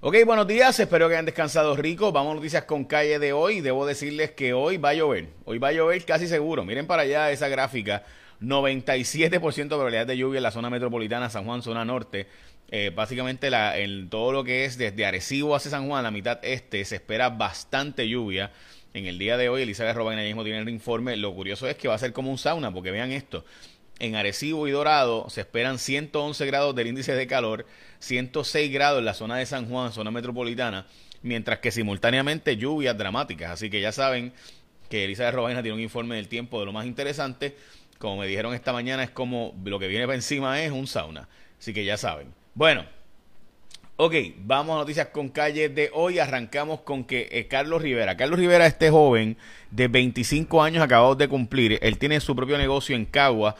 Ok, buenos días, espero que hayan descansado rico. Vamos a noticias con calle de hoy. Debo decirles que hoy va a llover. Hoy va a llover casi seguro. Miren para allá esa gráfica. 97% de probabilidad de lluvia en la zona metropolitana, San Juan, zona norte. Eh, básicamente la, en todo lo que es desde Arecibo hacia San Juan, la mitad este, se espera bastante lluvia. En el día de hoy, Elizabeth Robin mismo tiene el informe. Lo curioso es que va a ser como un sauna, porque vean esto en Arecibo y Dorado se esperan 111 grados del índice de calor, 106 grados en la zona de San Juan, zona metropolitana, mientras que simultáneamente lluvias dramáticas. Así que ya saben que Elizabeth Robaina tiene un informe del tiempo de lo más interesante. Como me dijeron esta mañana, es como lo que viene para encima es un sauna. Así que ya saben. Bueno, ok, vamos a noticias con calle de hoy. Arrancamos con que eh, Carlos Rivera. Carlos Rivera, este joven de 25 años acabados de cumplir, él tiene su propio negocio en Cagua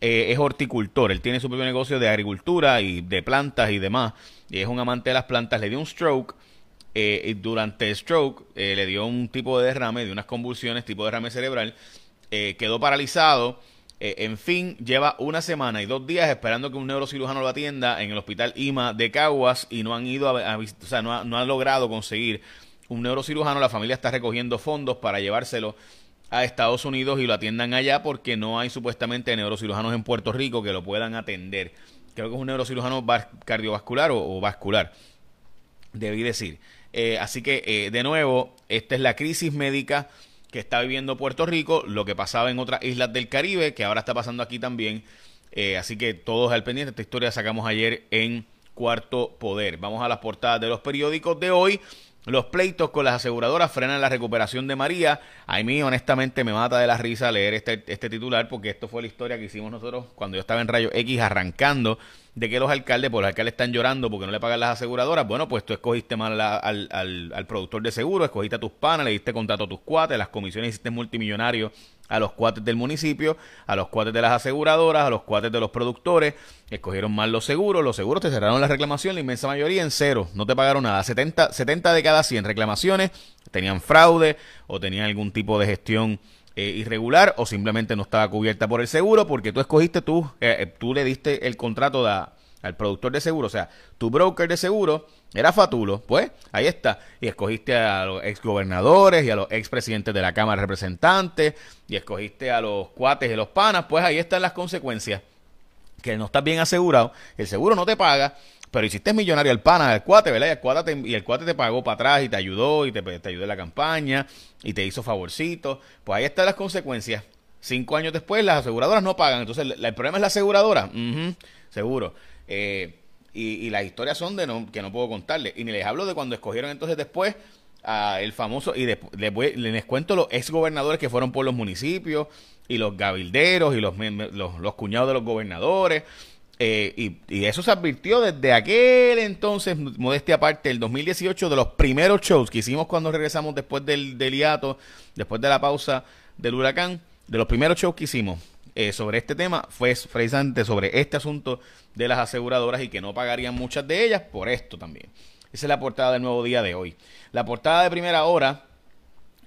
eh, es horticultor, él tiene su propio negocio de agricultura y de plantas y demás, y es un amante de las plantas, le dio un stroke, eh, y durante el stroke eh, le dio un tipo de derrame, de unas convulsiones, tipo de derrame cerebral, quedó paralizado, en fin, lleva una semana y dos días esperando que un neurocirujano lo atienda en el hospital IMA de Caguas y no han ido a, no ha, no ha logrado conseguir un neurocirujano, la familia está recogiendo fondos para llevárselo a Estados Unidos y lo atiendan allá porque no hay supuestamente neurocirujanos en Puerto Rico que lo puedan atender. Creo que es un neurocirujano cardiovascular o, vascular, debí decir. Eh, así que, eh, de nuevo, esta es la crisis médica que está viviendo Puerto Rico, lo que pasaba en otras islas del Caribe, que ahora está pasando aquí también. Eh, así que todos al pendiente, esta historia sacamos ayer en Cuarto Poder. Vamos a las portadas de los periódicos de hoy. Los pleitos con las aseguradoras frenan la recuperación de María. A mí, honestamente, me mata de la risa leer este, este titular porque esto fue la historia que hicimos nosotros cuando yo estaba en Rayo X arrancando de que los alcaldes, por los alcaldes están llorando porque no le pagan las aseguradoras. Bueno, pues tú escogiste mal al, al, al, productor de seguro, escogiste a tus panas, le diste contrato a tus cuates, las comisiones hiciste multimillonario a los cuates del municipio, a los cuates de las aseguradoras, a los cuates de los productores, escogieron mal los seguros, los seguros te cerraron la reclamación, la inmensa mayoría en cero, no te pagaron nada, 70, 70 de cada 100 reclamaciones tenían fraude o tenían algún tipo de gestión eh, irregular o simplemente no estaba cubierta por el seguro porque tú escogiste tú, eh, tú le diste el contrato al productor de seguro, o sea, tu broker de seguro era Fatulo, pues ahí está. Y escogiste a los ex gobernadores y a los ex presidentes de la Cámara de Representantes y escogiste a los cuates y los panas, pues ahí están las consecuencias. Que no estás bien asegurado, el seguro no te paga, pero hiciste millonario el pana, el cuate, ¿verdad? Y el cuate te, y el cuate te pagó para atrás y te ayudó y te, ayudó en la campaña y te hizo favorcito. Pues ahí están las consecuencias. Cinco años después las aseguradoras no pagan. Entonces el, problema es la aseguradora. seguro. Eh, y, las historias son de no, que no puedo contarles. Y ni les hablo de cuando escogieron entonces después a el famoso, y después les cuento los ex gobernadores que fueron por los municipios, y los gabilderos, y los, los, cuñados de los gobernadores. Eh, y, eso se advirtió desde aquel entonces, modestia aparte, el 2018, de los primeros shows que hicimos cuando regresamos después del, del hiato, después de la pausa del huracán, de los primeros shows que hicimos eh, sobre este tema fue precisamente sobre este asunto de las aseguradoras y que no pagarían muchas de ellas por esto también. Esa es la portada del nuevo día de hoy. La portada de primera hora.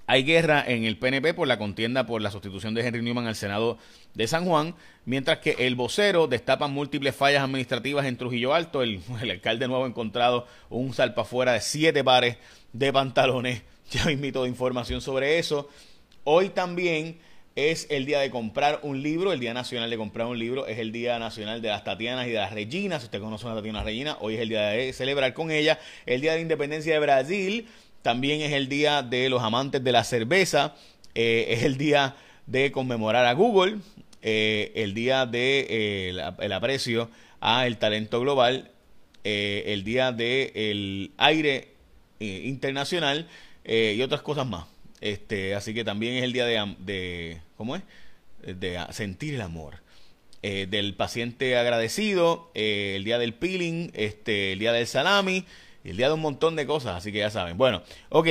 Hay guerra en el PNP por la contienda por la sustitución de Henry Newman al Senado de San Juan, mientras que el vocero destapa múltiples fallas administrativas en Trujillo Alto. El, el alcalde nuevo ha encontrado un salpafuera de siete pares de pantalones. Ya invito información sobre eso. Hoy también es el día de comprar un libro, el Día Nacional de comprar un libro, es el Día Nacional de las Tatianas y de las Reginas. Si usted conoce a una Tatiana Regina, hoy es el día de celebrar con ella. El Día de Independencia de Brasil, también es el día de los amantes de la cerveza, eh, es el día de conmemorar a Google, eh, el día de eh, el aprecio a el talento global, el día de el aire internacional y otras cosas más. Este, así que también es el día de, de ¿cómo es? De sentir el amor. Eh, del paciente agradecido, eh, el día del peeling, este, el día del salami, el día de un montón de cosas, así que ya saben. Bueno, ok,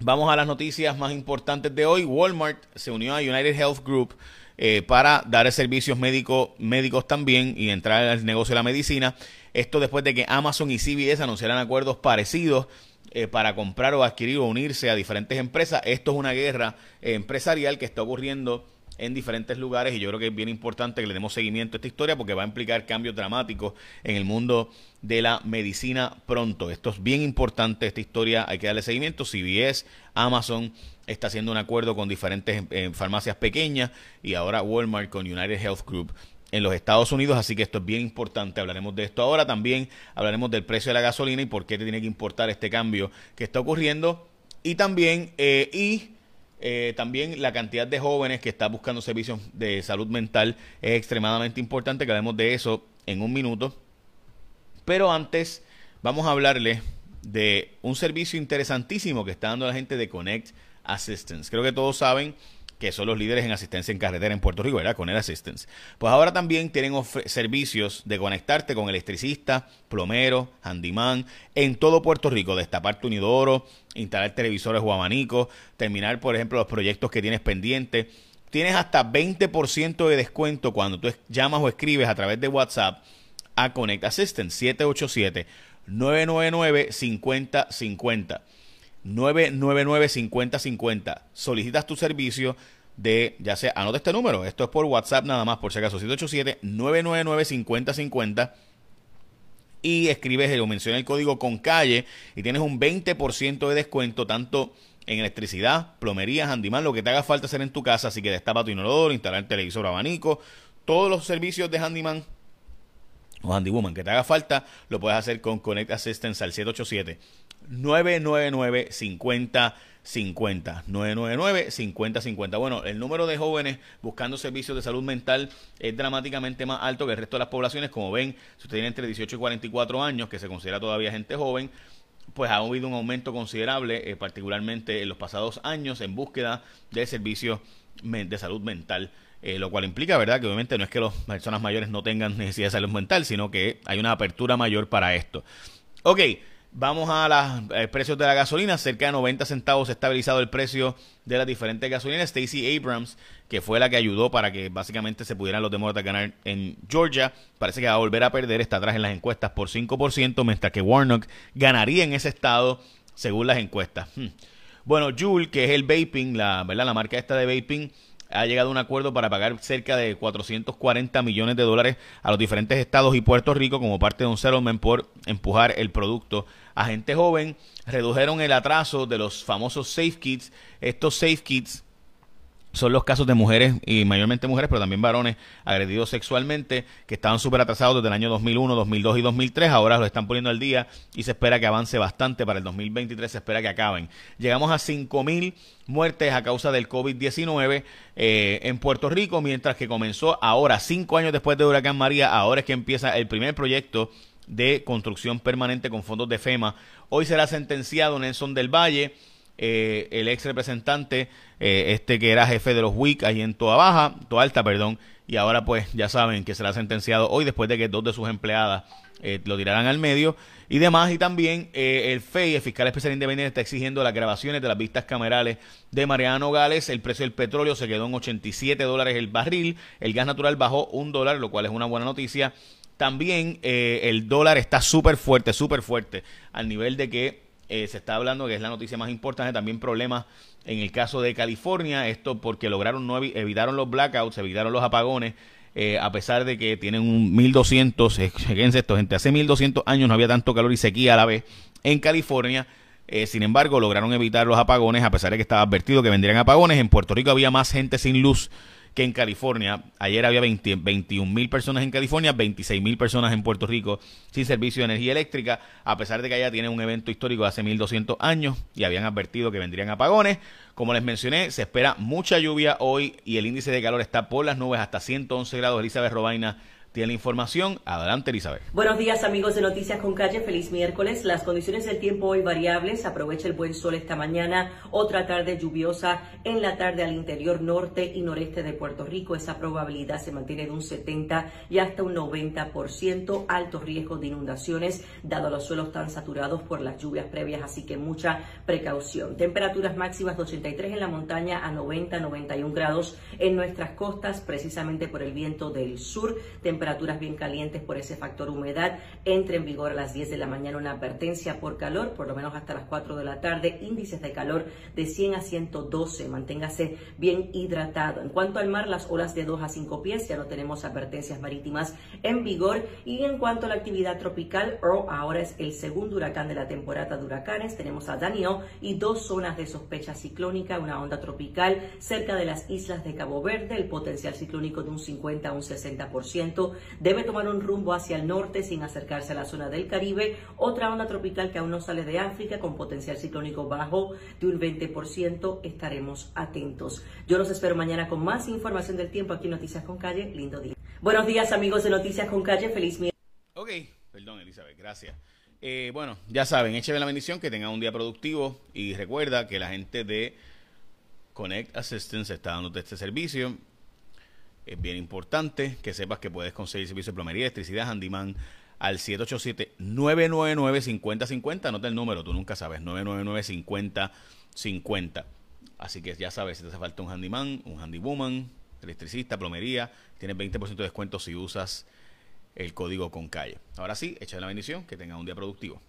vamos a las noticias más importantes de hoy. Walmart se unió a United Health Group eh, para dar servicios médicos médicos también y entrar al negocio de la medicina. Esto después de que Amazon y CVS anunciaran acuerdos parecidos eh, para comprar o adquirir o unirse a diferentes empresas. Esto es una guerra empresarial que está ocurriendo en diferentes lugares y yo creo que es bien importante que le demos seguimiento a esta historia porque va a implicar cambios dramáticos en el mundo de la medicina pronto. Esto es bien importante, esta historia hay que darle seguimiento. CBS, Amazon está haciendo un acuerdo con diferentes eh, farmacias pequeñas y ahora Walmart con United Health Group en los Estados Unidos, así que esto es bien importante. Hablaremos de esto ahora. También hablaremos del precio de la gasolina y por qué te tiene que importar este cambio que está ocurriendo. Y también, eh, y eh, también la cantidad de jóvenes que están buscando servicios de salud mental es extremadamente importante, que hablemos de eso en un minuto. Pero antes vamos a hablarle de un servicio interesantísimo que está dando la gente de Connect Assistance. Creo que todos saben que son los líderes en asistencia en carretera en Puerto Rico, ¿verdad? Con el Assistance. Pues ahora también tienen servicios de conectarte con electricista, plomero, handyman, en todo Puerto Rico, destapar tu inodoro, instalar televisores o abanicos, terminar, por ejemplo, los proyectos que tienes pendientes. Tienes hasta 20% de descuento cuando tú llamas o escribes a través de WhatsApp a Connect Assistance 787 999 5050. 999-5050. Solicitas tu servicio de, ya sea, anota este número, esto es por WhatsApp nada más, por si acaso, 787-999-5050 y escribes o menciona el código con calle y tienes un 20% de descuento tanto en electricidad, plomería, handyman, lo que te haga falta hacer en tu casa, así que destapa tu inodoro, instalar televisor, abanico, todos los servicios de handyman o handywoman que te haga falta, lo puedes hacer con Connect Assistance al 787 999 50 50 999 50 50 bueno el número de jóvenes buscando servicios de salud mental es dramáticamente más alto que el resto de las poblaciones como ven si usted tiene entre 18 y 44 años que se considera todavía gente joven pues ha habido un aumento considerable eh, particularmente en los pasados años en búsqueda de servicios de salud mental eh, lo cual implica, ¿verdad?, que obviamente no es que las personas mayores no tengan necesidad de salud mental, sino que hay una apertura mayor para esto. Ok, Vamos a los eh, precios de la gasolina. Cerca de 90 centavos estabilizado el precio de las diferentes gasolinas. Stacey Abrams, que fue la que ayudó para que básicamente se pudieran los demócratas ganar en Georgia, parece que va a volver a perder. Está atrás en las encuestas por 5%, mientras que Warnock ganaría en ese estado según las encuestas. Hmm. Bueno, Juul, que es el vaping, la, ¿verdad? la marca esta de vaping, ha llegado un acuerdo para pagar cerca de 440 millones de dólares a los diferentes estados y Puerto Rico como parte de un settlement por empujar el producto a gente joven. Redujeron el atraso de los famosos Safe Kits. Estos Safe Kits son los casos de mujeres, y mayormente mujeres, pero también varones agredidos sexualmente, que estaban súper atrasados desde el año 2001, 2002 y 2003. Ahora los están poniendo al día y se espera que avance bastante. Para el 2023 se espera que acaben. Llegamos a 5.000 muertes a causa del COVID-19 eh, en Puerto Rico, mientras que comenzó ahora, cinco años después de Huracán María, ahora es que empieza el primer proyecto de construcción permanente con fondos de FEMA. Hoy será sentenciado Nelson del Valle eh, el ex representante, eh, este que era jefe de los WIC ahí en Toa Baja, Toa Alta, perdón, y ahora pues ya saben que será sentenciado hoy después de que dos de sus empleadas eh, lo tiraran al medio y demás. Y también el FEI, el fiscal especial independiente, está exigiendo las grabaciones de las vistas camerales de Mariano Gales. El precio del petróleo se quedó en 87 dólares el barril. El gas natural bajó un dólar, lo cual es una buena noticia. También el dólar está súper fuerte, súper fuerte, al nivel de que eh, se está hablando que es la noticia más importante, también problemas en el caso de California, esto porque lograron no evitaron los blackouts, evitaron los apagones, eh, a pesar de que tienen un 1200, eh, fíjense esto, gente, hace 1200 años no había tanto calor y sequía a la vez en California. sin embargo, lograron evitar los apagones a pesar de que estaba advertido que vendrían apagones. En Puerto Rico había más gente sin luz que en California. Ayer había 21 mil personas en California, 26 mil personas en Puerto Rico sin servicio de energía eléctrica, a pesar de que allá tiene un evento histórico de hace 1200 años y habían advertido que vendrían apagones. Como les mencioné, se espera mucha lluvia hoy y el índice de calor está por las nubes hasta 111 grados. Elizabeth Robaina tiene la información. Adelante, Elizabeth. Buenos días, amigos de Noticias con Calle. Feliz miércoles. Las condiciones del tiempo hoy variables. Aprovecha el buen sol esta mañana. Otra tarde lluviosa en la tarde al interior norte y noreste de Puerto Rico. Esa probabilidad se mantiene de un 70 y hasta un 90%. Alto riesgo de inundaciones, dado los suelos tan saturados por las lluvias previas, así que mucha precaución. Temperaturas máximas de 83 en la montaña a 90, 91 grados en nuestras costas, precisamente por el viento del sur temperaturas bien calientes por ese factor humedad. Entre en vigor a las 10 de la mañana una advertencia por calor, por lo menos hasta las 4 de la tarde. Índices de calor de 100 a 112. Manténgase bien hidratado. En cuanto al mar, las olas de 2 a 5 pies, ya no tenemos advertencias marítimas en vigor. Y en cuanto a la actividad tropical, Earl ahora es el segundo huracán de la temporada de huracanes. Tenemos a Daniel y dos zonas de sospecha ciclónica, una onda tropical cerca de las islas de Cabo Verde, el potencial ciclónico de un 50 a un 60%, debe tomar un rumbo hacia el norte sin acercarse a la zona del Caribe, otra onda tropical que aún no sale de África con potencial ciclónico bajo de un 20%, estaremos atentos. Yo los espero mañana con más información del tiempo aquí en Noticias con Calle, lindo día. Buenos días amigos de Noticias con Calle, feliz miércoles. Ok, perdón Elizabeth, gracias. Eh, bueno, ya saben, écheme la bendición, que tengan un día productivo y recuerda que la gente de Connect Assistance está dándote este servicio. Es bien importante que sepas que puedes conseguir servicio de plomería, electricidad, handyman al 787-999-5050. Anota el número, tú nunca sabes, 999-5050. Así que ya sabes, si te hace falta un handyman, un handywoman, electricista, plomería, tienes 20% de descuento si usas el código con calle. Ahora sí, echa la bendición, que tenga un día productivo.